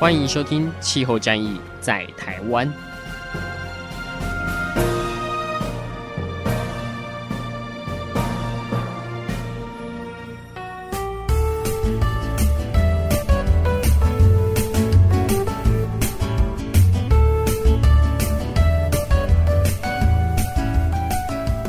欢迎收听《气候战役在台湾》。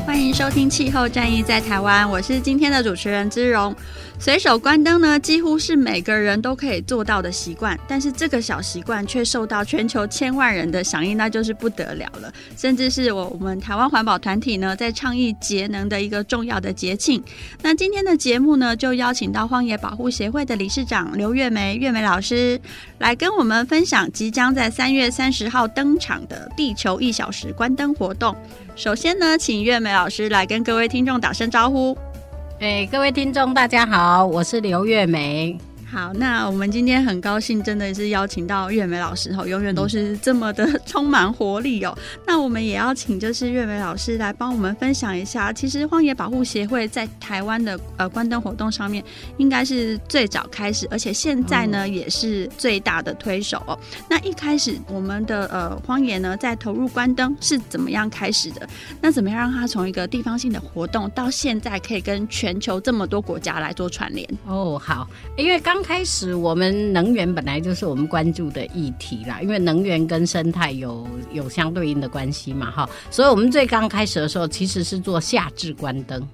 欢迎收听《气候战役在台湾》，我是今天的主持人姿蓉。随手关灯呢，几乎是每个人都可以做到的习惯，但是这个小习惯却受到全球千万人的响应，那就是不得了了。甚至是我我们台湾环保团体呢，在倡议节能的一个重要的节庆。那今天的节目呢，就邀请到荒野保护协会的理事长刘月梅月梅老师来跟我们分享即将在三月三十号登场的地球一小时关灯活动。首先呢，请月梅老师来跟各位听众打声招呼。哎，各位听众，大家好，我是刘月梅。好，那我们今天很高兴，真的是邀请到月梅老师哈，永远都是这么的 充满活力哦。那我们也要请就是月梅老师来帮我们分享一下，其实荒野保护协会在台湾的呃关灯活动上面，应该是最早开始，而且现在呢也是最大的推手哦。那一开始我们的呃荒野呢在投入关灯是怎么样开始的？那怎么样让它从一个地方性的活动到现在可以跟全球这么多国家来做串联？哦，好，因为刚开始我们能源本来就是我们关注的议题啦，因为能源跟生态有有相对应的关系嘛，哈，所以我们最刚开始的时候其实是做夏至关灯。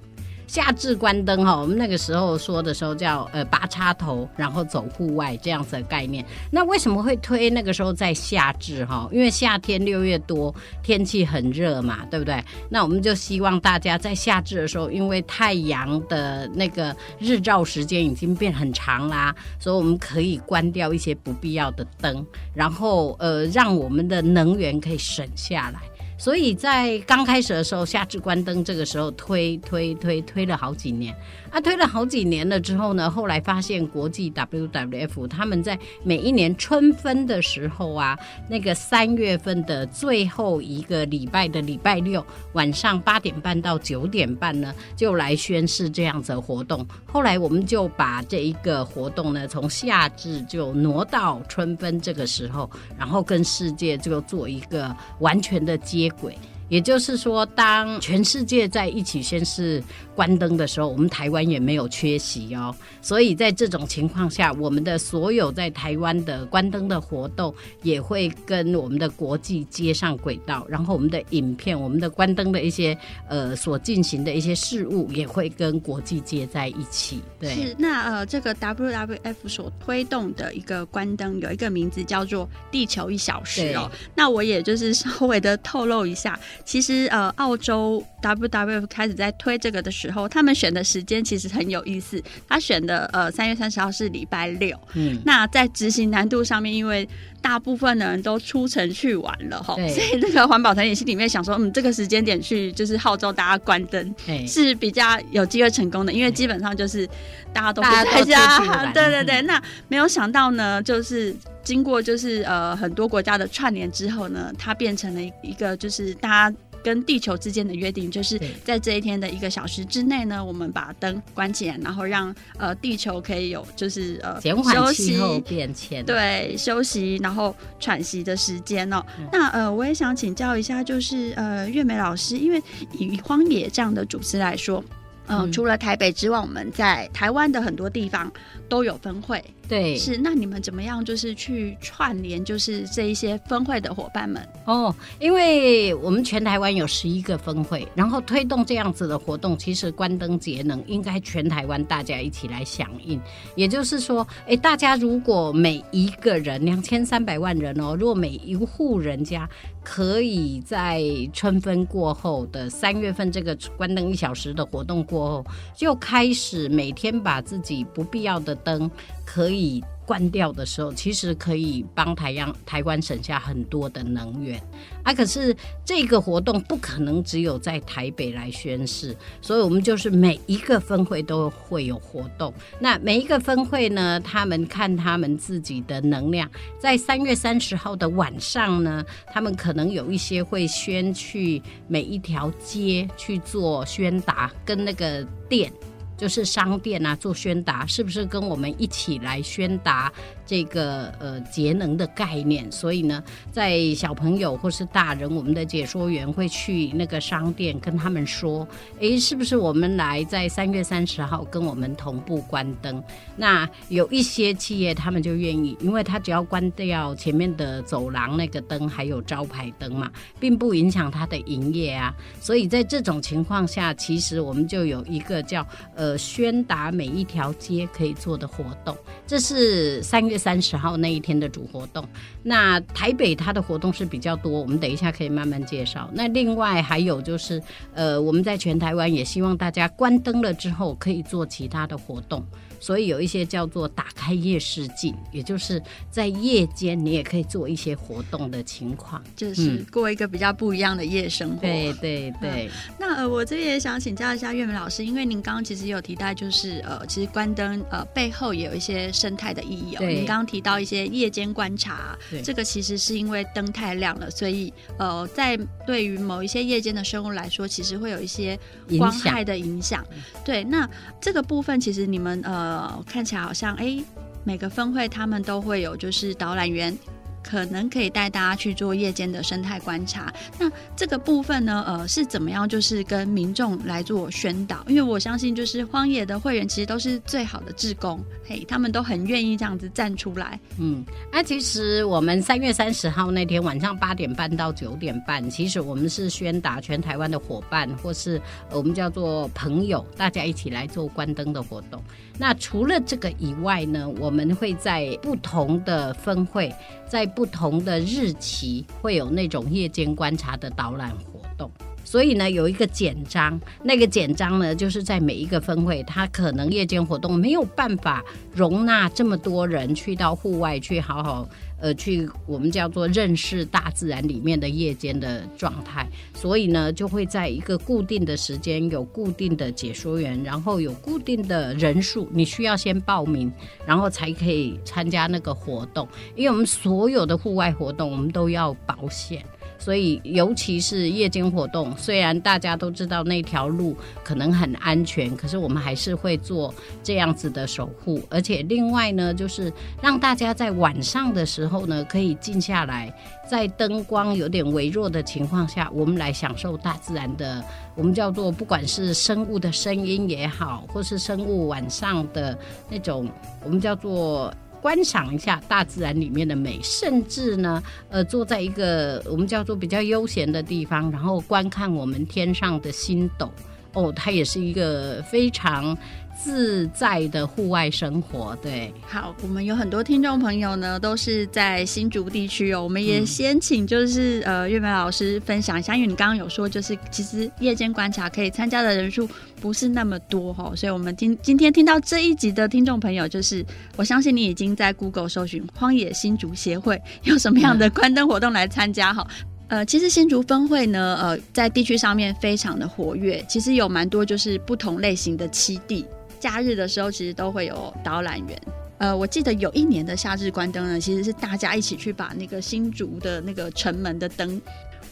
夏至关灯哈，我们那个时候说的时候叫呃拔插头，然后走户外这样子的概念。那为什么会推那个时候在夏至哈？因为夏天六月多，天气很热嘛，对不对？那我们就希望大家在夏至的时候，因为太阳的那个日照时间已经变很长啦，所以我们可以关掉一些不必要的灯，然后呃让我们的能源可以省下来。所以在刚开始的时候，夏至关灯这个时候推推推推了好几年。啊，推了好几年了之后呢，后来发现国际 WWF 他们在每一年春分的时候啊，那个三月份的最后一个礼拜的礼拜六晚上八点半到九点半呢，就来宣誓这样子的活动。后来我们就把这一个活动呢，从夏至就挪到春分这个时候，然后跟世界就做一个完全的接轨。也就是说，当全世界在一起宣誓关灯的时候，我们台湾也没有缺席哦。所以在这种情况下，我们的所有在台湾的关灯的活动也会跟我们的国际接上轨道，然后我们的影片、我们的关灯的一些呃所进行的一些事务也会跟国际接在一起。对，是那呃，这个 WWF 所推动的一个关灯有一个名字叫做“地球一小时”哦。那我也就是稍微的透露一下。其实呃，澳洲 WWF 开始在推这个的时候，他们选的时间其实很有意思。他选的呃三月三十号是礼拜六，嗯，那在执行难度上面，因为大部分的人都出城去玩了哈，所以那个环保团体心里面想说，嗯，这个时间点去就是号召大家关灯是比较有机会成功的，因为基本上就是大家都不在家，对对对。那没有想到呢，就是。经过就是呃很多国家的串联之后呢，它变成了一个就是大家跟地球之间的约定，就是在这一天的一个小时之内呢，我们把灯关起来，然后让呃地球可以有就是呃减缓气候变迁，对，休息然后喘息的时间哦。嗯、那呃我也想请教一下，就是呃月梅老师，因为以荒野这样的组织来说，呃、嗯，除了台北之外，我们在台湾的很多地方都有分会。对，是那你们怎么样？就是去串联，就是这一些分会的伙伴们哦。因为我们全台湾有十一个分会，然后推动这样子的活动，其实关灯节能应该全台湾大家一起来响应。也就是说，哎，大家如果每一个人两千三百万人哦，如果每一户人家可以在春分过后的三月份这个关灯一小时的活动过后，就开始每天把自己不必要的灯。可以关掉的时候，其实可以帮台央台湾省下很多的能源啊。可是这个活动不可能只有在台北来宣示，所以我们就是每一个分会都会有活动。那每一个分会呢，他们看他们自己的能量，在三月三十号的晚上呢，他们可能有一些会宣去每一条街去做宣达，跟那个店。就是商店啊，做宣达，是不是跟我们一起来宣达这个呃节能的概念？所以呢，在小朋友或是大人，我们的解说员会去那个商店跟他们说，诶，是不是我们来在三月三十号跟我们同步关灯？那有一些企业他们就愿意，因为他只要关掉前面的走廊那个灯，还有招牌灯嘛，并不影响他的营业啊。所以在这种情况下，其实我们就有一个叫呃。宣达每一条街可以做的活动，这是三月三十号那一天的主活动。那台北它的活动是比较多，我们等一下可以慢慢介绍。那另外还有就是，呃，我们在全台湾也希望大家关灯了之后可以做其他的活动。所以有一些叫做打开夜视镜，也就是在夜间你也可以做一些活动的情况，就是过一个比较不一样的夜生活。对对对。嗯、那呃，我这边也想请教一下月梅老师，因为您刚刚其实有提到，就是呃，其实关灯呃背后也有一些生态的意义哦。您刚刚提到一些夜间观察，这个其实是因为灯太亮了，所以呃，在对于某一些夜间的生物来说，其实会有一些光害的影响。对，那这个部分其实你们呃。呃，看起来好像哎，每个分会他们都会有，就是导览员。可能可以带大家去做夜间的生态观察。那这个部分呢，呃，是怎么样？就是跟民众来做宣导。因为我相信，就是荒野的会员其实都是最好的志工，嘿，他们都很愿意这样子站出来。嗯，那其实我们三月三十号那天晚上八点半到九点半，其实我们是宣达全台湾的伙伴，或是我们叫做朋友，大家一起来做关灯的活动。那除了这个以外呢，我们会在不同的分会，在不同的日期会有那种夜间观察的导览活动，所以呢，有一个简章，那个简章呢，就是在每一个分会，它可能夜间活动没有办法容纳这么多人去到户外去好好。呃，去我们叫做认识大自然里面的夜间的状态，所以呢，就会在一个固定的时间，有固定的解说员，然后有固定的人数，你需要先报名，然后才可以参加那个活动。因为我们所有的户外活动，我们都要保险。所以，尤其是夜间活动，虽然大家都知道那条路可能很安全，可是我们还是会做这样子的守护。而且，另外呢，就是让大家在晚上的时候呢，可以静下来，在灯光有点微弱的情况下，我们来享受大自然的，我们叫做不管是生物的声音也好，或是生物晚上的那种，我们叫做。观赏一下大自然里面的美，甚至呢，呃，坐在一个我们叫做比较悠闲的地方，然后观看我们天上的星斗，哦，它也是一个非常。自在的户外生活，对。好，我们有很多听众朋友呢，都是在新竹地区哦。我们也先请就是、嗯、呃月梅老师分享一下，因为你刚刚有说，就是其实夜间观察可以参加的人数不是那么多哈、哦，所以我们今今天听到这一集的听众朋友，就是我相信你已经在 Google 搜寻荒野新竹协会有什么样的关灯活动来参加哈。嗯、呃，其实新竹分会呢，呃，在地区上面非常的活跃，其实有蛮多就是不同类型的七地。假日的时候，其实都会有导览员。呃，我记得有一年的夏日关灯呢，其实是大家一起去把那个新竹的那个城门的灯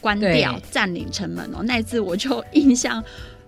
关掉，占领城门哦。那一次我就 印象。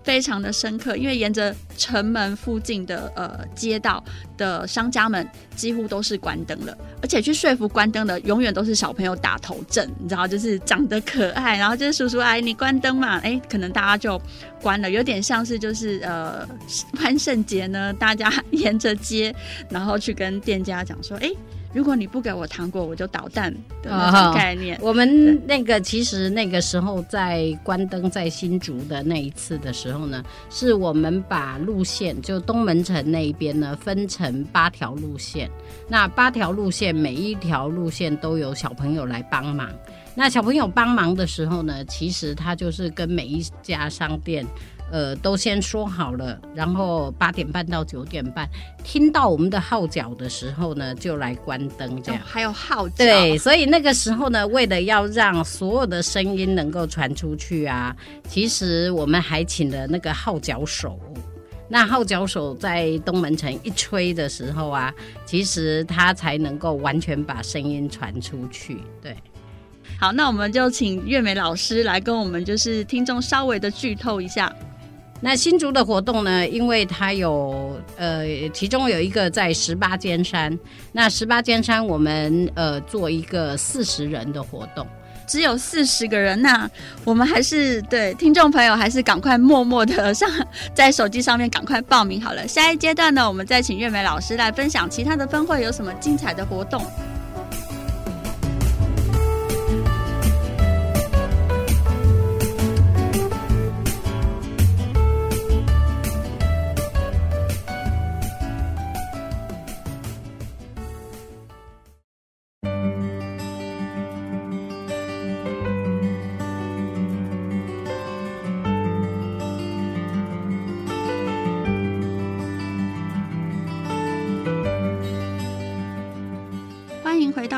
非常的深刻，因为沿着城门附近的呃街道的商家们几乎都是关灯了，而且去说服关灯的永远都是小朋友打头阵，你知道，就是长得可爱，然后就是叔叔阿姨你关灯嘛，哎，可能大家就关了，有点像是就是呃 万圣节呢，大家沿着街，然后去跟店家讲说，哎。如果你不给我糖果，我就捣蛋的那种概念。哦、我们那个其实那个时候在关灯在新竹的那一次的时候呢，是我们把路线就东门城那一边呢分成八条路线。那八条路线每一条路线都有小朋友来帮忙。那小朋友帮忙的时候呢，其实他就是跟每一家商店。呃，都先说好了，然后八点半到九点半，听到我们的号角的时候呢，就来关灯，这样。哦、还有号角。对，所以那个时候呢，为了要让所有的声音能够传出去啊，其实我们还请了那个号角手。那号角手在东门城一吹的时候啊，其实他才能够完全把声音传出去。对。好，那我们就请月美老师来跟我们就是听众稍微的剧透一下。那新竹的活动呢，因为它有呃，其中有一个在十八尖山，那十八尖山我们呃做一个四十人的活动，只有四十个人，那我们还是对听众朋友还是赶快默默的上在手机上面赶快报名好了。下一阶段呢，我们再请月美老师来分享其他的分会有什么精彩的活动。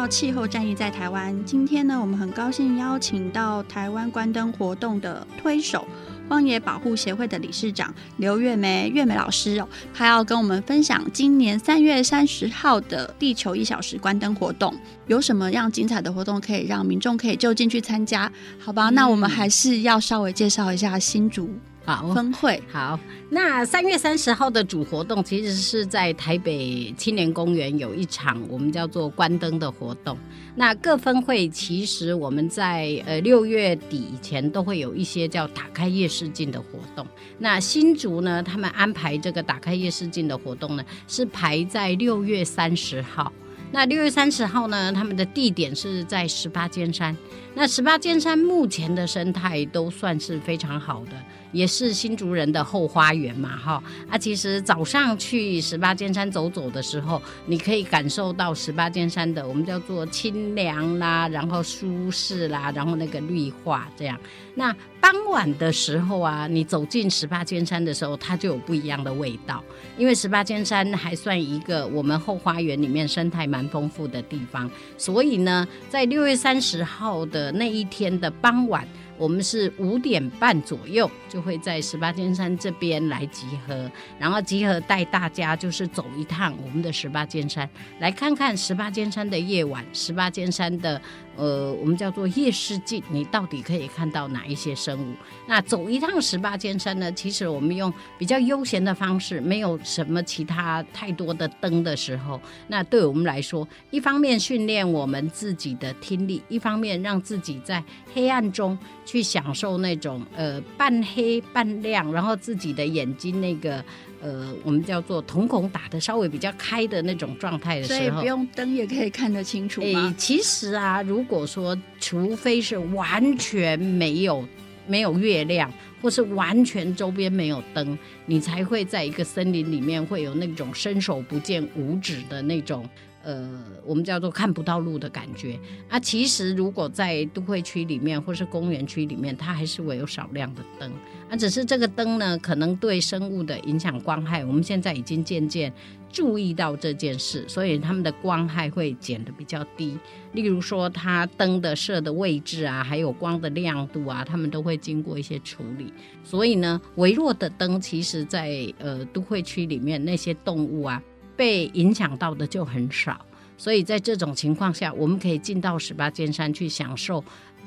到气候战役在台湾。今天呢，我们很高兴邀请到台湾关灯活动的推手，荒野保护协会的理事长刘月梅月梅老师哦，她要跟我们分享今年三月三十号的地球一小时关灯活动，有什么样精彩的活动可以让民众可以就近去参加？好吧，那我们还是要稍微介绍一下新竹。好，分会好。那三月三十号的主活动，其实是在台北青年公园有一场我们叫做关灯的活动。那各分会其实我们在呃六月底以前都会有一些叫打开夜视镜的活动。那新竹呢，他们安排这个打开夜视镜的活动呢，是排在六月三十号。那六月三十号呢，他们的地点是在十八尖山。那十八尖山目前的生态都算是非常好的。也是新竹人的后花园嘛，哈啊！其实早上去十八尖山走走的时候，你可以感受到十八尖山的我们叫做清凉啦，然后舒适啦，然后那个绿化这样。那傍晚的时候啊，你走进十八尖山的时候，它就有不一样的味道，因为十八尖山还算一个我们后花园里面生态蛮丰富的地方，所以呢，在六月三十号的那一天的傍晚。我们是五点半左右就会在十八尖山这边来集合，然后集合带大家就是走一趟我们的十八尖山，来看看十八尖山的夜晚，十八尖山的。呃，我们叫做夜视镜，你到底可以看到哪一些生物？那走一趟十八尖山呢？其实我们用比较悠闲的方式，没有什么其他太多的灯的时候，那对我们来说，一方面训练我们自己的听力，一方面让自己在黑暗中去享受那种呃半黑半亮，然后自己的眼睛那个。呃，我们叫做瞳孔打得稍微比较开的那种状态的时候，所以不用灯也可以看得清楚吗？欸，其实啊，如果说除非是完全没有没有月亮，或是完全周边没有灯，你才会在一个森林里面会有那种伸手不见五指的那种。呃，我们叫做看不到路的感觉啊。其实，如果在都会区里面或是公园区里面，它还是会有少量的灯啊。只是这个灯呢，可能对生物的影响光害，我们现在已经渐渐注意到这件事，所以它们的光害会减得比较低。例如说，它灯的设的位置啊，还有光的亮度啊，它们都会经过一些处理。所以呢，微弱的灯，其实在呃都会区里面那些动物啊。被影响到的就很少，所以在这种情况下，我们可以进到十八尖山去享受，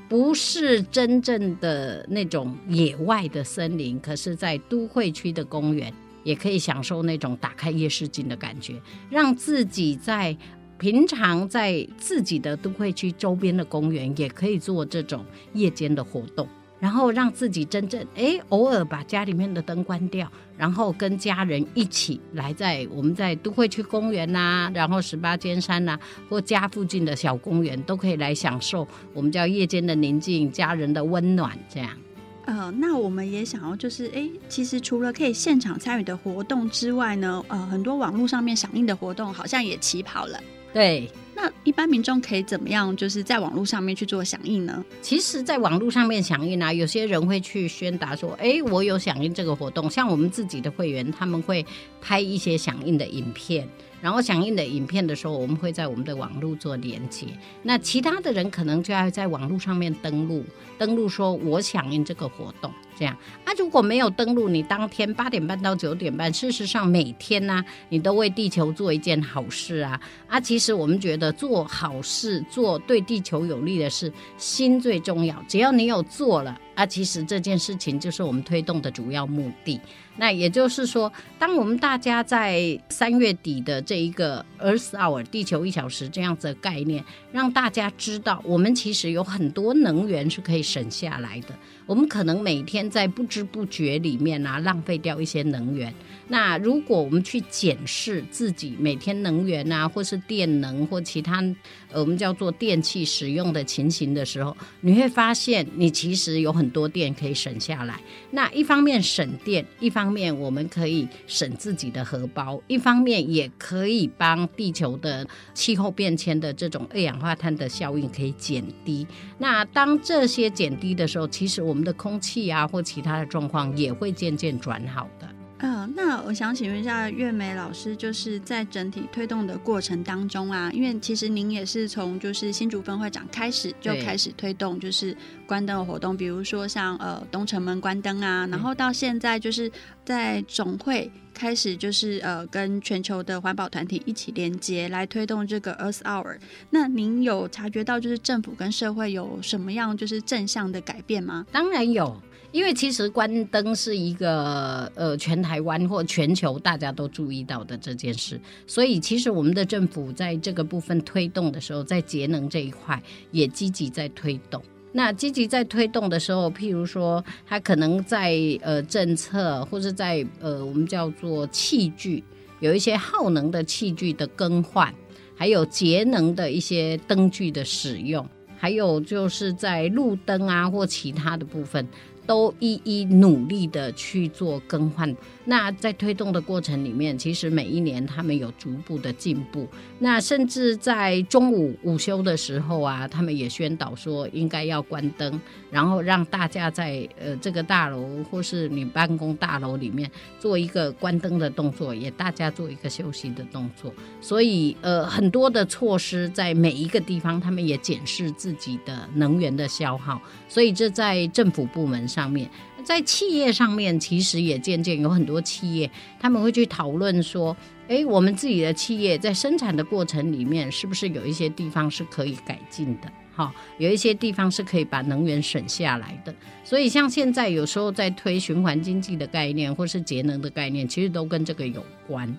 不是真正的那种野外的森林，可是，在都会区的公园也可以享受那种打开夜视镜的感觉，让自己在平常在自己的都会区周边的公园也可以做这种夜间的活动。然后让自己真正哎，偶尔把家里面的灯关掉，然后跟家人一起来在我们在都会区公园呐、啊，然后十八尖山呐、啊，或家附近的小公园，都可以来享受我们叫夜间的宁静、家人的温暖这样。呃，那我们也想要就是哎，其实除了可以现场参与的活动之外呢，呃，很多网络上面响应的活动好像也起跑了。对。那一般民众可以怎么样，就是在网络上面去做响应呢？其实，在网络上面响应啊，有些人会去宣达说：“哎，我有响应这个活动。”像我们自己的会员，他们会拍一些响应的影片。然后响应的影片的时候，我们会在我们的网络做连接。那其他的人可能就要在网络上面登录，登录说我响应这个活动，这样。啊，如果没有登录，你当天八点半到九点半，事实上每天呢、你都为地球做一件好事啊。啊，其实我们觉得做好事，做对地球有利的事，心最重要。只要你有做了。啊，其实这件事情就是我们推动的主要目的。那也就是说，当我们大家在三月底的这一个 Earth Hour 地球一小时这样子的概念，让大家知道，我们其实有很多能源是可以省下来的。我们可能每天在不知不觉里面啊，浪费掉一些能源。那如果我们去检视自己每天能源啊，或是电能或其他我们叫做电器使用的情形的时候，你会发现你其实有很多电可以省下来。那一方面省电，一方面我们可以省自己的荷包，一方面也可以帮地球的气候变迁的这种二氧化碳的效应可以减低。那当这些减低的时候，其实我们的空气啊或其他的状况也会渐渐转好的。嗯、呃，那我想请问一下月梅老师，就是在整体推动的过程当中啊，因为其实您也是从就是新竹分会长开始就开始推动就是关灯的活动，比如说像呃东城门关灯啊，然后到现在就是在总会开始就是呃跟全球的环保团体一起连接来推动这个 Earth Hour。那您有察觉到就是政府跟社会有什么样就是正向的改变吗？当然有。因为其实关灯是一个呃全台湾或全球大家都注意到的这件事，所以其实我们的政府在这个部分推动的时候，在节能这一块也积极在推动。那积极在推动的时候，譬如说，它可能在呃政策或者在呃我们叫做器具，有一些耗能的器具的更换，还有节能的一些灯具的使用，还有就是在路灯啊或其他的部分。都一一努力的去做更换。那在推动的过程里面，其实每一年他们有逐步的进步。那甚至在中午午休的时候啊，他们也宣导说应该要关灯，然后让大家在呃这个大楼或是你办公大楼里面做一个关灯的动作，也大家做一个休息的动作。所以呃很多的措施在每一个地方，他们也检视自己的能源的消耗。所以这在政府部门上面。在企业上面，其实也渐渐有很多企业，他们会去讨论说，诶，我们自己的企业在生产的过程里面，是不是有一些地方是可以改进的？哈，有一些地方是可以把能源省下来的。所以，像现在有时候在推循环经济的概念，或是节能的概念，其实都跟这个有关。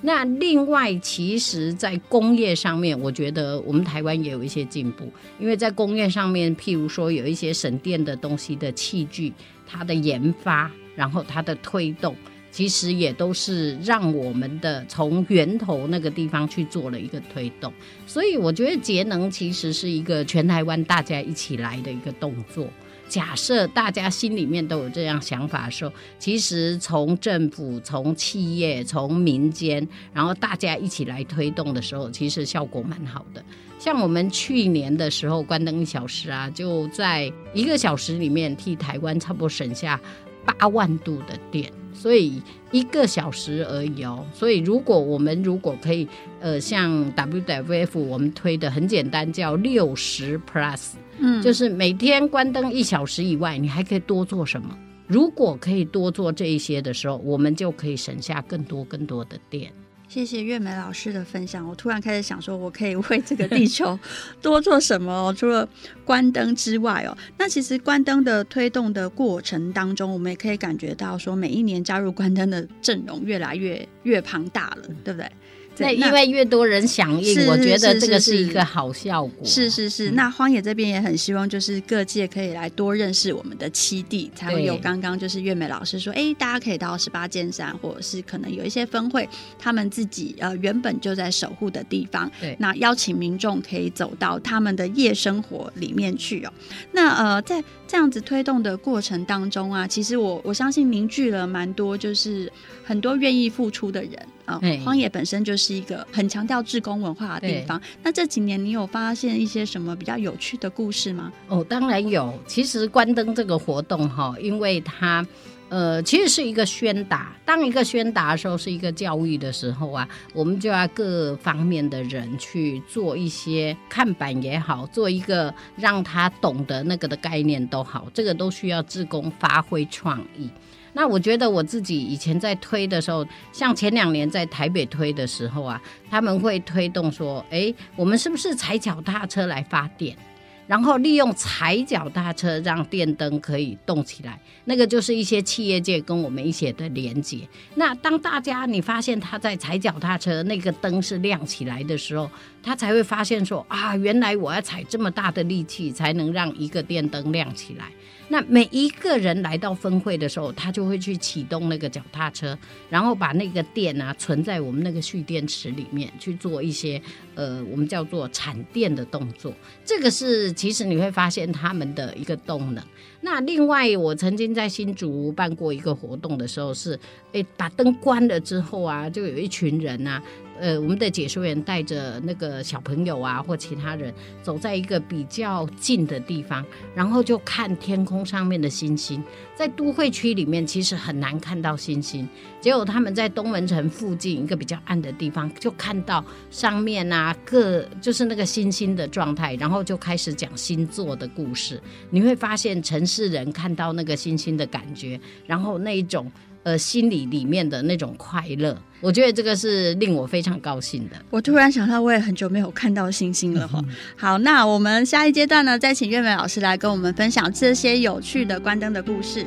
那另外，其实，在工业上面，我觉得我们台湾也有一些进步，因为在工业上面，譬如说有一些省电的东西的器具，它的研发，然后它的推动，其实也都是让我们的从源头那个地方去做了一个推动。所以，我觉得节能其实是一个全台湾大家一起来的一个动作。假设大家心里面都有这样想法的时候，其实从政府、从企业、从民间，然后大家一起来推动的时候，其实效果蛮好的。像我们去年的时候关灯一小时啊，就在一个小时里面替台湾差不多省下八万度的电。所以一个小时而已哦。所以如果我们如果可以，呃，像 WWF 我们推的很简单，叫六十 Plus，嗯，就是每天关灯一小时以外，你还可以多做什么？如果可以多做这一些的时候，我们就可以省下更多更多的电。谢谢月梅老师的分享。我突然开始想说，我可以为这个地球 多做什么哦？除了关灯之外哦，那其实关灯的推动的过程当中，我们也可以感觉到说，每一年加入关灯的阵容越来越越庞大了，对不对？那因为越多人响应，我觉得这个是一个好效果。是是是，那荒野这边也很希望，就是各界可以来多认识我们的七地，才会有刚刚就是月美老师说，哎，大家可以到十八尖山，或者是可能有一些分会，他们自己呃原本就在守护的地方。对，那邀请民众可以走到他们的夜生活里面去哦。那呃，在这样子推动的过程当中啊，其实我我相信凝聚了蛮多，就是很多愿意付出的人啊。荒野本身就是。是一个很强调志工文化的地方。那这几年你有发现一些什么比较有趣的故事吗？哦，当然有。其实关灯这个活动哈，因为它。呃，其实是一个宣达。当一个宣达的时候，是一个教育的时候啊，我们就要各方面的人去做一些看板也好，做一个让他懂得那个的概念都好，这个都需要志工发挥创意。那我觉得我自己以前在推的时候，像前两年在台北推的时候啊，他们会推动说，哎，我们是不是踩脚踏车来发电？然后利用踩脚踏车让电灯可以动起来，那个就是一些企业界跟我们一些的连接。那当大家你发现他在踩脚踏车，那个灯是亮起来的时候，他才会发现说啊，原来我要踩这么大的力气才能让一个电灯亮起来。那每一个人来到分会的时候，他就会去启动那个脚踏车，然后把那个电啊存在我们那个蓄电池里面去做一些呃，我们叫做产电的动作。这个是其实你会发现他们的一个动能。那另外，我曾经在新竹办过一个活动的时候是，是诶把灯关了之后啊，就有一群人啊。呃，我们的解说员带着那个小朋友啊，或其他人走在一个比较近的地方，然后就看天空上面的星星。在都会区里面，其实很难看到星星。结果他们在东门城附近一个比较暗的地方，就看到上面啊各就是那个星星的状态，然后就开始讲星座的故事。你会发现城市人看到那个星星的感觉，然后那一种。呃，心里里面的那种快乐，我觉得这个是令我非常高兴的。我突然想到，我也很久没有看到星星了哈。好，那我们下一阶段呢，再请月美老师来跟我们分享这些有趣的关灯的故事。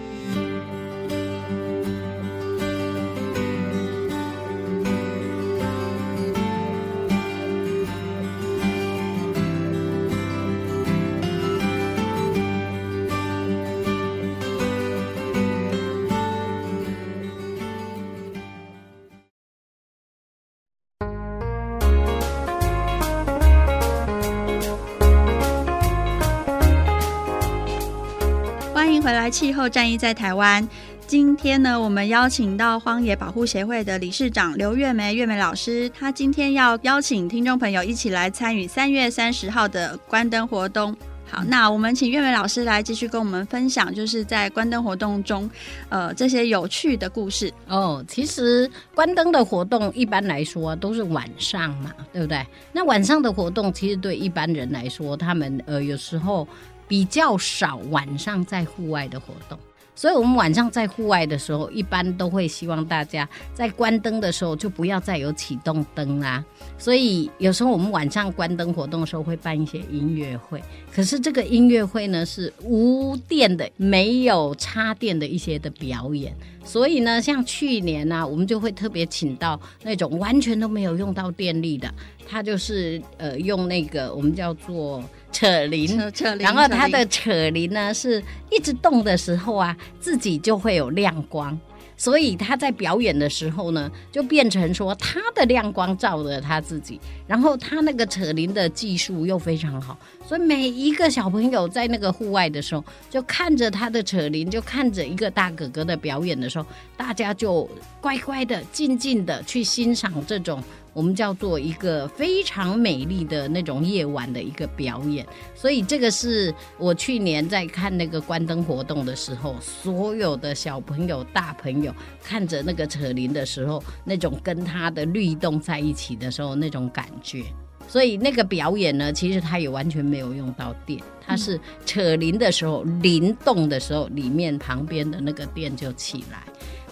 来气候战役在台湾。今天呢，我们邀请到荒野保护协会的理事长刘月梅月梅老师，她今天要邀请听众朋友一起来参与三月三十号的关灯活动。好，那我们请月梅老师来继续跟我们分享，就是在关灯活动中，呃，这些有趣的故事。哦，其实关灯的活动一般来说都是晚上嘛，对不对？那晚上的活动其实对一般人来说，他们呃有时候。比较少晚上在户外的活动，所以我们晚上在户外的时候，一般都会希望大家在关灯的时候就不要再有启动灯啦。所以有时候我们晚上关灯活动的时候会办一些音乐会，可是这个音乐会呢是无电的，没有插电的一些的表演。所以呢，像去年呢、我们就会特别请到那种完全都没有用到电力的，他就是呃用那个我们叫做。扯铃，然后它的扯铃呢是一直动的时候啊，自己就会有亮光，所以他在表演的时候呢，就变成说他的亮光照着他自己，然后他那个扯铃的技术又非常好，所以每一个小朋友在那个户外的时候，就看着他的扯铃，就看着一个大哥哥的表演的时候，大家就乖乖的、静静的去欣赏这种。我们叫做一个非常美丽的那种夜晚的一个表演，所以这个是我去年在看那个关灯活动的时候，所有的小朋友、大朋友看着那个扯铃的时候，那种跟它的律动在一起的时候那种感觉。所以那个表演呢，其实它也完全没有用到电，它是扯铃的时候，铃动的时候，里面旁边的那个电就起来。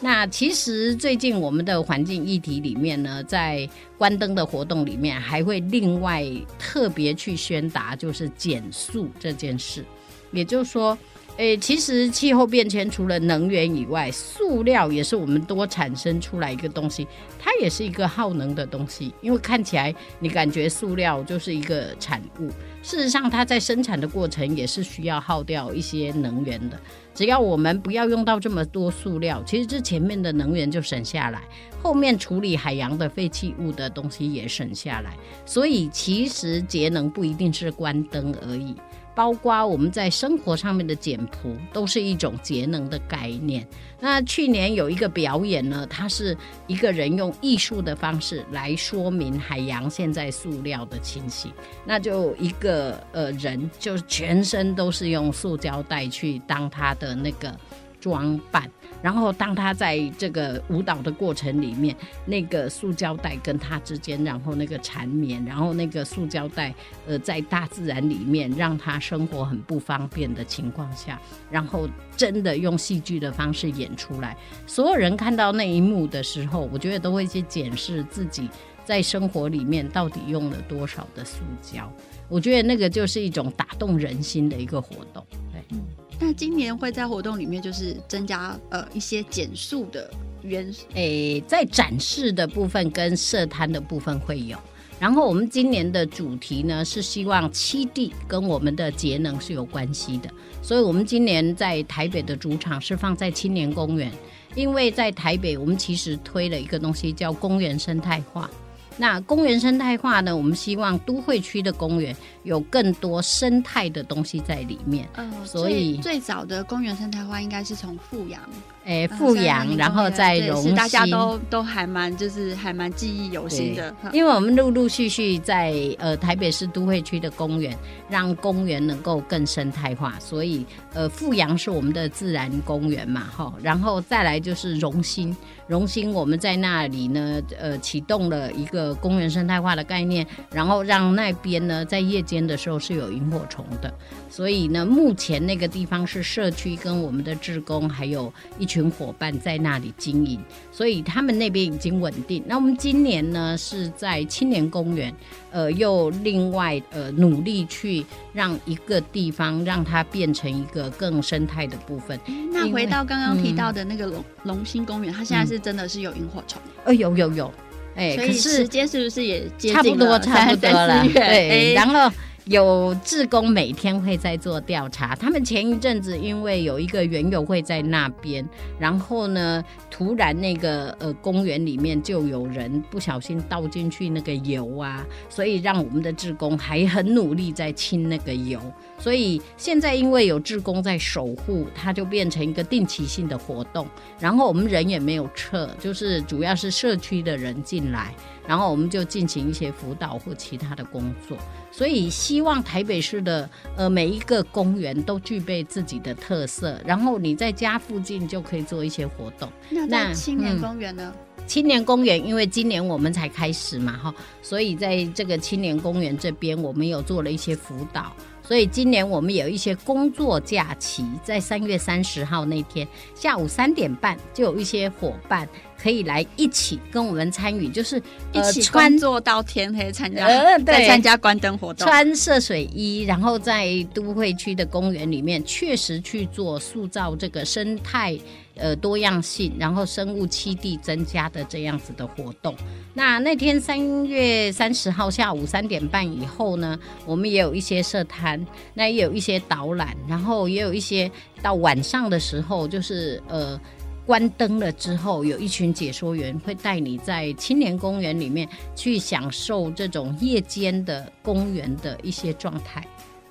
那其实最近我们的环境议题里面呢，在关灯的活动里面，还会另外特别去宣达，就是减速这件事。也就是说，诶，其实气候变迁除了能源以外，塑料也是我们多产生出来一个东西，它也是一个耗能的东西。因为看起来你感觉塑料就是一个产物，事实上它在生产的过程也是需要耗掉一些能源的。只要我们不要用到这么多塑料，其实这前面的能源就省下来，后面处理海洋的废弃物的东西也省下来。所以其实节能不一定是关灯而已，包括我们在生活上面的简朴，都是一种节能的概念。那去年有一个表演呢，它是一个人用艺术的方式来说明海洋现在塑料的情形。那就一个呃人，就全身都是用塑胶袋去当他的那个装扮。然后，当他在这个舞蹈的过程里面，那个塑胶袋跟他之间，然后那个缠绵，然后那个塑胶袋，呃，在大自然里面让他生活很不方便的情况下，然后真的用戏剧的方式演出来，所有人看到那一幕的时候，我觉得都会去检视自己在生活里面到底用了多少的塑胶。我觉得那个就是一种打动人心的一个活动。对。那今年会在活动里面就是增加呃一些减速的元素，诶，在展示的部分跟设摊的部分会有。然后我们今年的主题呢是希望七地跟我们的节能是有关系的，所以我们今年在台北的主场是放在青年公园，因为在台北我们其实推了一个东西叫公园生态化。那公园生态化呢，我们希望都会区的公园有更多生态的东西在里面。嗯、呃，所以最早的公园生态化应该是从富阳。哎，富阳，然后再荣兴，大家都都还蛮就是还蛮记忆犹新的。因为我们陆陆续续在呃台北市都会区的公园，让公园能够更生态化，所以呃富阳是我们的自然公园嘛，哈，然后再来就是荣兴，荣兴我们在那里呢，呃启动了一个公园生态化的概念，然后让那边呢在夜间的时候是有萤火虫的，所以呢目前那个地方是社区跟我们的职工还有一群。群伙伴在那里经营，所以他们那边已经稳定。那我们今年呢，是在青年公园，呃，又另外呃努力去让一个地方让它变成一个更生态的部分。那回到刚刚提到的那个龙龙兴公园，它现在是真的是有萤火虫？呃、嗯，有有有，哎，可是时间是不是也差不多差不多了？对，然后。有志工每天会在做调查，他们前一阵子因为有一个园游会在那边，然后呢，突然那个呃公园里面就有人不小心倒进去那个油啊，所以让我们的志工还很努力在清那个油，所以现在因为有志工在守护，它就变成一个定期性的活动，然后我们人也没有撤，就是主要是社区的人进来。然后我们就进行一些辅导或其他的工作，所以希望台北市的呃每一个公园都具备自己的特色，然后你在家附近就可以做一些活动。那在青年公园呢？嗯，青年公园因为今年我们才开始嘛，哈，所以在这个青年公园这边，我们有做了一些辅导。所以今年我们有一些工作假期，在三月三十号那天下午三点半，就有一些伙伴可以来一起跟我们参与，就是一起穿作到天黑参加，呃，对，参加关灯活动，穿涉水衣，然后在都会区的公园里面，确实去做塑造这个生态。呃，多样性，然后生物栖地增加的这样子的活动。那那天三月三十号下午三点半以后呢，我们也有一些设摊，那也有一些导览，然后也有一些到晚上的时候，就是呃关灯了之后，有一群解说员会带你在青年公园里面去享受这种夜间的公园的一些状态。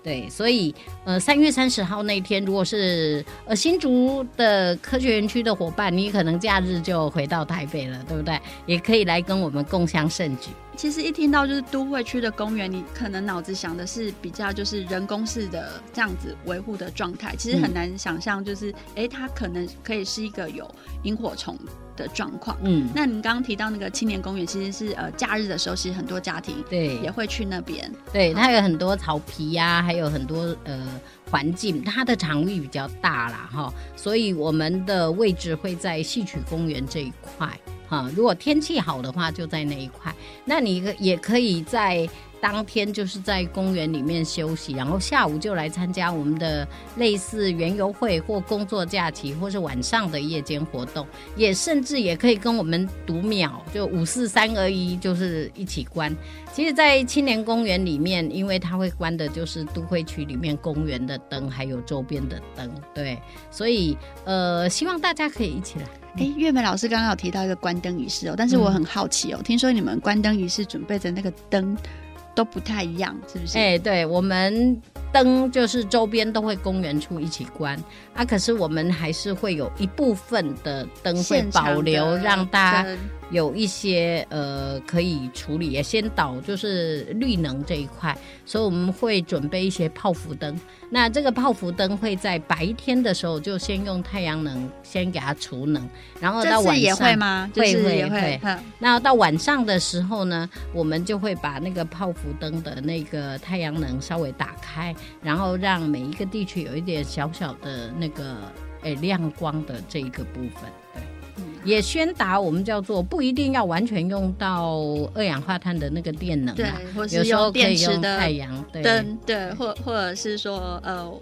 对，所以呃，三月三十号那天，如果是呃新竹的科学园区的伙伴，你可能假日就回到台北了，对不对？也可以来跟我们共襄盛举。其实一听到就是都会区的公园，你可能脑子想的是比较就是人工式的这样子维护的状态，其实很难想象就是，哎、嗯，它可能可以是一个有萤火虫的状况。嗯，那您刚刚提到那个青年公园，其实是呃假日的时候，其实很多家庭对也会去那边。对，它有很多草皮呀、啊，还有很多呃环境，它的场域比较大啦。哈，所以我们的位置会在戏曲公园这一块。哈，如果天气好的话，就在那一块。那你也可以在当天就是在公园里面休息，然后下午就来参加我们的类似园游会或工作假期，或是晚上的夜间活动。也甚至也可以跟我们读秒，就五四三二一，就是一起关。其实，在青年公园里面，因为它会关的就是都会区里面公园的灯，还有周边的灯，对，所以呃，希望大家可以一起来。哎，月梅老师刚刚有提到一个关灯仪式哦，但是我很好奇哦，嗯、听说你们关灯仪式准备的那个灯都不太一样，是不是？哎，对，我们灯就是周边都会公园处一起关啊，可是我们还是会有一部分的灯会保留，让大家有一些呃可以处理，也先导就是绿能这一块，所以我们会准备一些泡芙灯。那这个泡芙灯会在白天的时候就先用太阳能先给它储能，然后到晚上也会吗？会会。会那到晚上的时候呢，我们就会把那个泡芙灯的那个太阳能稍微打开，然后让每一个地区有一点小小的那个诶亮光的这一个部分。对，嗯、也宣达我们叫做不一定要完全用到二氧化碳的那个电能，对，或是有时候电池的太阳灯，对，或或者是说呃。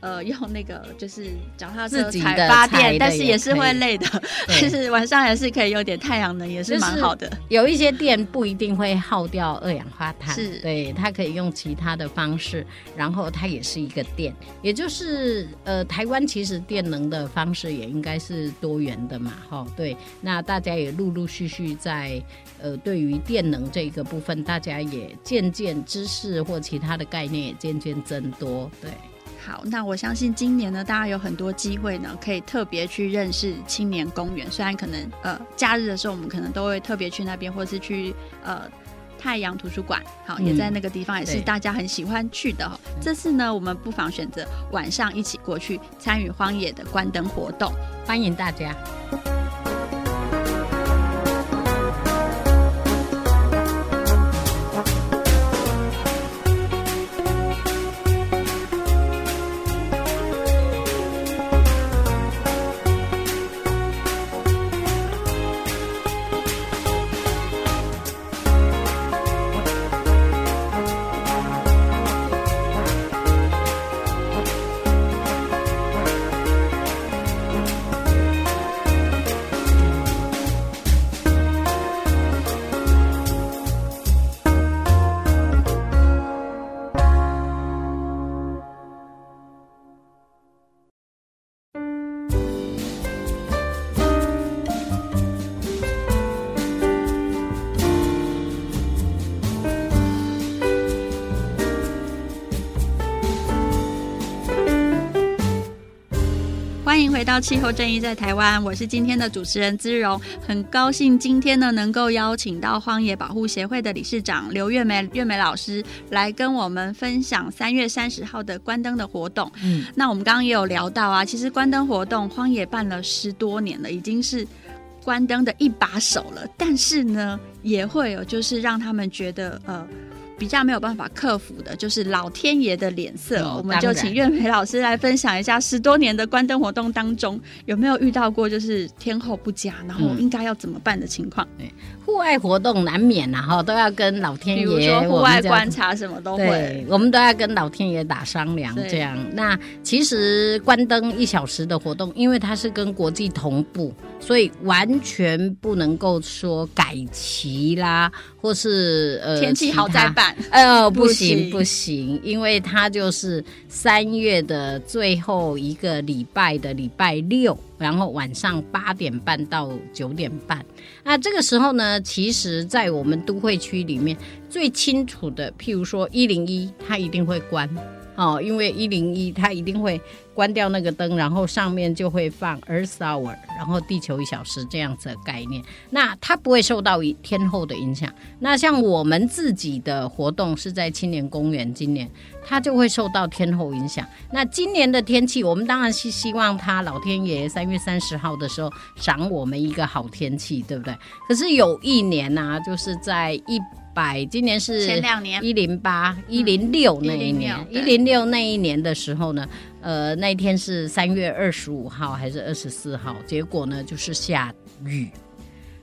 呃，用那个就是脚踏车自己踩发电，但是也是会累的。但是晚上还是可以有点太阳能，也是蛮好的。有一些电不一定会耗掉二氧化碳，是对，它可以用其他的方式，然后它也是一个电。也就是呃，台湾其实电能的方式也应该是多元的嘛，哈。对，那大家也陆陆续续在呃，对于电能这个部分，大家也渐渐知识或其他的概念也渐渐增多，对。好，那我相信今年呢，大家有很多机会呢，可以特别去认识青年公园。虽然可能呃，假日的时候我们可能都会特别去那边，或是去呃太阳图书馆，好，嗯、也在那个地方，也是大家很喜欢去的。这次呢，我们不妨选择晚上一起过去参与荒野的关灯活动，欢迎大家。欢迎回到气候正义在台湾，我是今天的主持人姿荣，很高兴今天呢能够邀请到荒野保护协会的理事长刘月梅月梅老师来跟我们分享三月三十号的关灯的活动。嗯，那我们刚刚也有聊到啊，其实关灯活动荒野办了十多年了，已经是关灯的一把手了，但是呢也会有就是让他们觉得呃。比较没有办法克服的，就是老天爷的脸色。哦、我们就请月梅老师来分享一下，十多年的关灯活动当中，有没有遇到过就是天候不佳，然后应该要怎么办的情况？户外活动难免然后都要跟老天爷，比如说户外观察什么都会，我们都要跟老天爷打商量。这样，那其实关灯一小时的活动，因为它是跟国际同步，所以完全不能够说改期啦。或是呃，天气好再办，呃，不行不行，因为它就是三月的最后一个礼拜的礼拜六，然后晚上八点半到九点半。那这个时候呢，其实，在我们都会区里面最清楚的，譬如说一零一，它一定会关哦，因为一零一它一定会。关掉那个灯，然后上面就会放 Earth Hour，然后地球一小时这样子的概念。那它不会受到天候的影响。那像我们自己的活动是在青年公园，今年它就会受到天候影响。那今年的天气，我们当然是希望它老天爷三月三十号的时候赏我们一个好天气，对不对？可是有一年呢、就是在一百，今年是前两年一零八一零六那一年一零六那一年的时候呢。呃，那一天是三月二十五号还是二十四号？结果呢，就是下雨。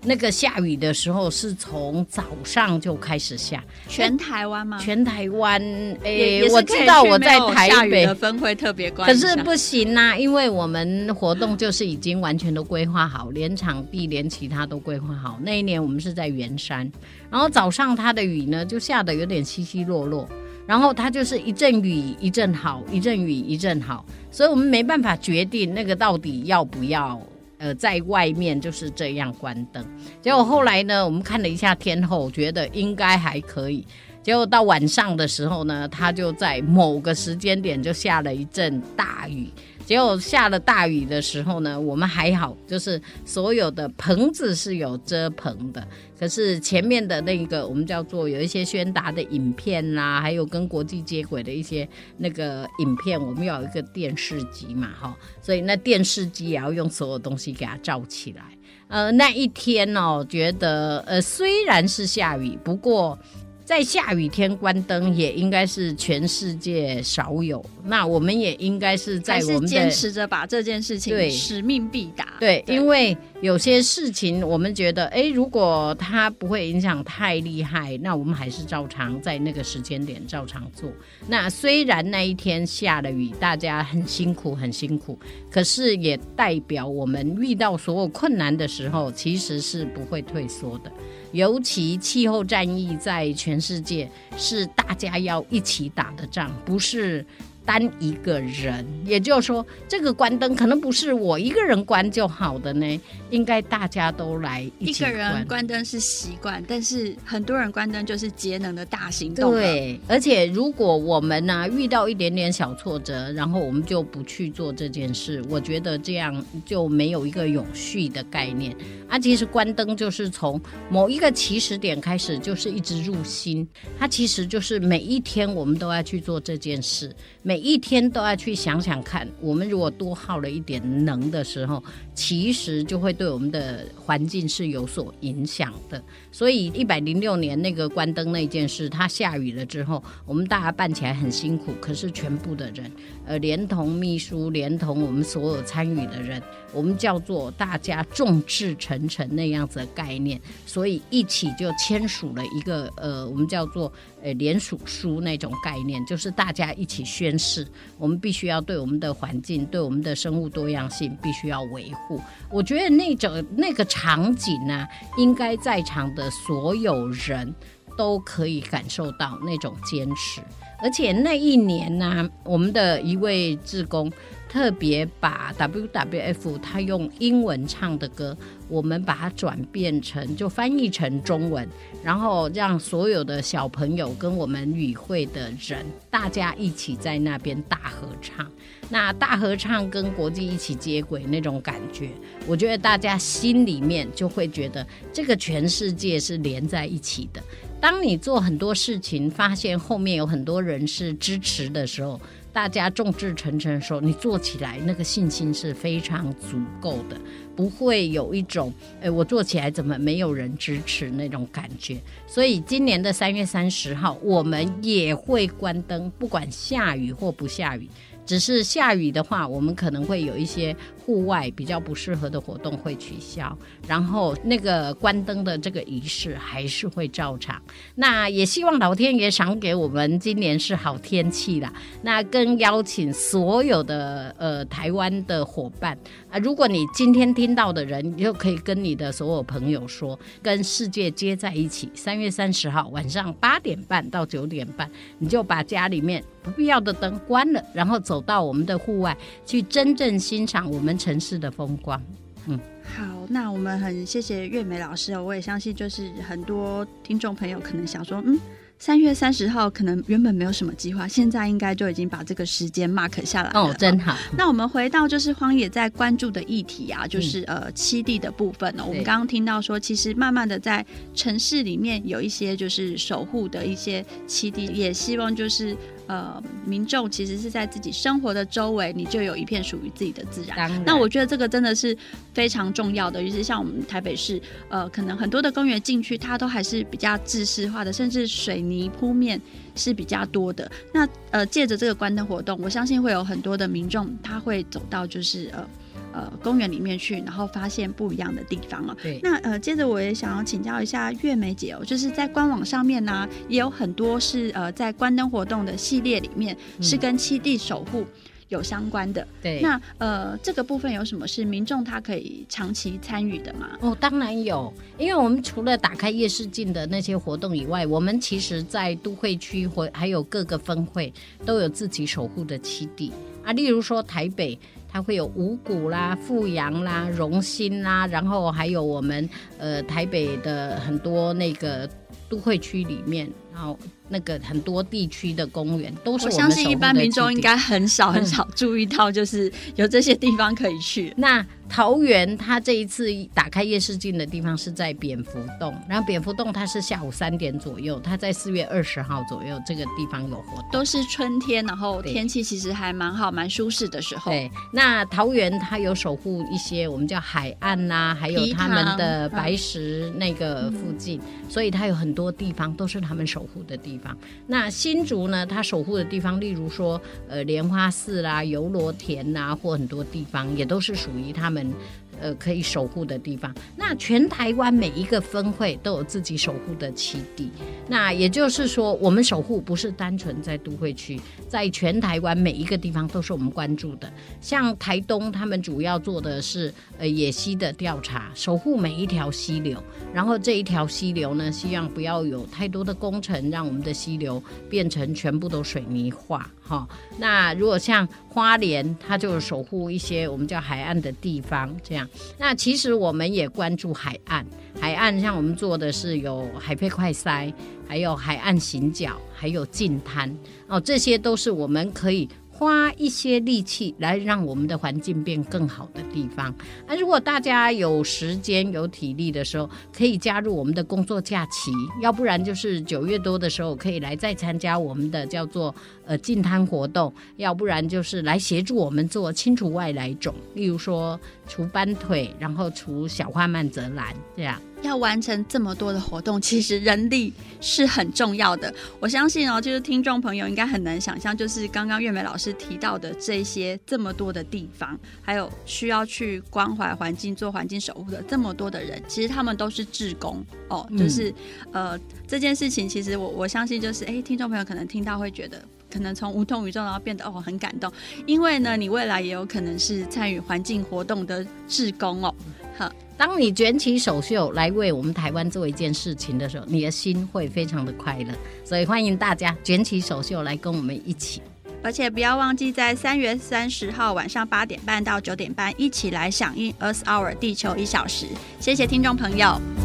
那个下雨的时候是从早上就开始下，全台湾吗？全台湾，哎，我知道我在台北的分会特别关，可是不行啊，因为我们活动就是已经完全都规划好，连场地连其他都规划好。那一年我们是在圆山，然后早上它的雨呢就下得有点稀稀落落。然后它就是一阵雨一阵好，一阵雨一阵好，所以我们没办法决定那个到底要不要，呃，在外面就是这样关灯。结果后来呢，我们看了一下天后，觉得应该还可以。结果到晚上的时候呢，它就在某个时间点就下了一阵大雨。结果下了大雨的时候呢，我们还好，就是所有的棚子是有遮棚的。可是前面的那个我们叫做有一些宣达的影片啦，还有跟国际接轨的一些那个影片，我们有一个电视机嘛，哈，所以那电视机也要用所有东西给它罩起来。呃，那一天哦，觉得呃虽然是下雨，不过。在下雨天关灯也应该是全世界少有，那我们也应该是在我们的坚持着把这件事情使命必达。对，因为有些事情我们觉得，哎，如果它不会影响太厉害，那我们还是照常在那个时间点照常做。那虽然那一天下了雨，大家很辛苦很辛苦，可是也代表我们遇到所有困难的时候，其实是不会退缩的。尤其气候战役在全世界是大家要一起打的仗，不是。单一个人，也就是说，这个关灯可能不是我一个人关就好的呢，应该大家都来一起关。一个人关灯是习惯，但是很多人关灯就是节能的大行动。对，而且如果我们呢、啊、遇到一点点小挫折，然后我们就不去做这件事，我觉得这样就没有一个永续的概念。啊，其实关灯就是从某一个起始点开始，就是一直入心。它其实就是每一天我们都要去做这件事，每每一天都要去想想看，我们如果多耗了一点能的时候，其实就会对我们的环境是有所影响的。所以一百零六年那个关灯那件事，它下雨了之后，我们大家办起来很辛苦，可是全部的人，呃，连同秘书，连同我们所有参与的人，我们叫做大家众志成城那样子的概念，所以一起就签署了一个呃，我们叫做呃联署书那种概念，就是大家一起宣誓，我们必须要对我们的环境、对我们的生物多样性必须要维护。我觉得那种那个场景呢、应该在场的所有人都可以感受到那种坚持，而且那一年呢、我们的一位志工。特别把 WWF 他用英文唱的歌，我们把它转变成就翻译成中文，然后让所有的小朋友跟我们与会的人，大家一起在那边大合唱。那大合唱跟国际一起接轨那种感觉，我觉得大家心里面就会觉得这个全世界是连在一起的。当你做很多事情，发现后面有很多人是支持的时候。大家众志成城的时候，你做起来那个信心是非常足够的，不会有一种诶，我做起来怎么没有人支持那种感觉。所以今年的三月三十号，我们也会关灯，不管下雨或不下雨。只是下雨的话，我们可能会有一些户外比较不适合的活动会取消，然后那个关灯的这个仪式还是会照常。那也希望老天爷赏给我们今年是好天气啦。那更邀请所有的呃台湾的伙伴啊，如果你今天听到的人，你就可以跟你的所有朋友说，跟世界接在一起。三月三十号晚上八点半到九点半，你就把家里面不必要的灯关了，然后走到我们的户外去，真正欣赏我们城市的风光。嗯，好，那我们很谢谢月梅老师哦，我也相信就是很多听众朋友可能想说，嗯。三月三十号可能原本没有什么计划，现在应该就已经把这个时间 mark 下来了。哦，真好。那我们回到就是荒野在关注的议题啊，就是、嗯、呃七地的部分呢、哦。我们刚刚听到说，其实慢慢的在城市里面有一些就是守护的一些七地，也希望就是。呃，民众其实是在自己生活的周围，你就有一片属于自己的自然。然。那我觉得这个真的是非常重要的。于是像我们台北市，呃，可能很多的公园进去，它都还是比较制式化的，甚至水泥铺面是比较多的。那呃，借着这个关灯活动，我相信会有很多的民众，他会走到就是呃。呃，公园里面去，然后发现不一样的地方了。对，那呃，接着我也想要请教一下月梅姐哦，就是在官网上面呢、啊，也有很多是呃，在关灯活动的系列里面，是跟七地守护有相关的。对、嗯，那呃，这个部分有什么是民众他可以长期参与的吗？哦，当然有，因为我们除了打开夜视镜的那些活动以外，我们其实在都会区或还有各个分会都有自己守护的七地啊，例如说台北。它会有五谷啦、富阳啦、荣新啦，然后还有我们呃台北的很多那个都会区里面，然后那个很多地区的公园都是我，我相信一般民众应该很少很少注意到，就是有这些地方可以去。嗯、那桃园它这一次打开夜视镜的地方是在蝙蝠洞，然后蝙蝠洞它是下午三点左右，它在四月二十号左右这个地方有活动，都是春天，然后天气其实还蛮好蛮舒适的时候。对，那桃园它有守护一些我们叫海岸呐、啊，还有他们的白石那个附近，嗯、所以它有很多地方都是他们守守护的地方。那新竹呢，它守护的地方，例如说呃莲花寺啦、油螺田呐、或很多地方也都是属于他们。呃，可以守护的地方。那全台湾每一个分会都有自己守护的基地。那也就是说，我们守护不是单纯在都会区，在全台湾每一个地方都是我们关注的。像台东，他们主要做的是呃野溪的调查，守护每一条溪流。然后这一条溪流呢，希望不要有太多的工程，让我们的溪流变成全部都水泥化。哈，那如果像花莲，它就守护一些我们叫海岸的地方，这样。那其实我们也关注海岸，海岸像我们做的是有海配快塞，还有海岸行脚，还有近滩哦，这些都是我们可以。花一些力气来让我们的环境变更好的地方。那如果大家有时间有体力的时候，可以加入我们的工作假期，要不然就是九月多的时候可以来再参加我们的叫做呃净滩活动，要不然就是来协助我们做清除外来种，例如说除斑腿，然后除小花曼泽兰这样。要完成这么多的活动，其实人力是很重要的。我相信哦，就是听众朋友应该很难想象，就是刚刚月梅老师提到的这些这么多的地方，还有需要去关怀环境、做环境守护的这么多的人，其实他们都是志工哦。就是、呃，这件事情其实我我相信，就是哎，听众朋友可能听到会觉得，可能从无动于衷，然后变得哦很感动，因为呢，你未来也有可能是参与环境活动的志工哦。好。当你卷起手袖来为我们台湾做一件事情的时候，你的心会非常的快乐。所以欢迎大家卷起手袖来跟我们一起，而且不要忘记在三月三十号晚上八点半到九点半一起来响应 Earth Hour 地球一小时。谢谢听众朋友。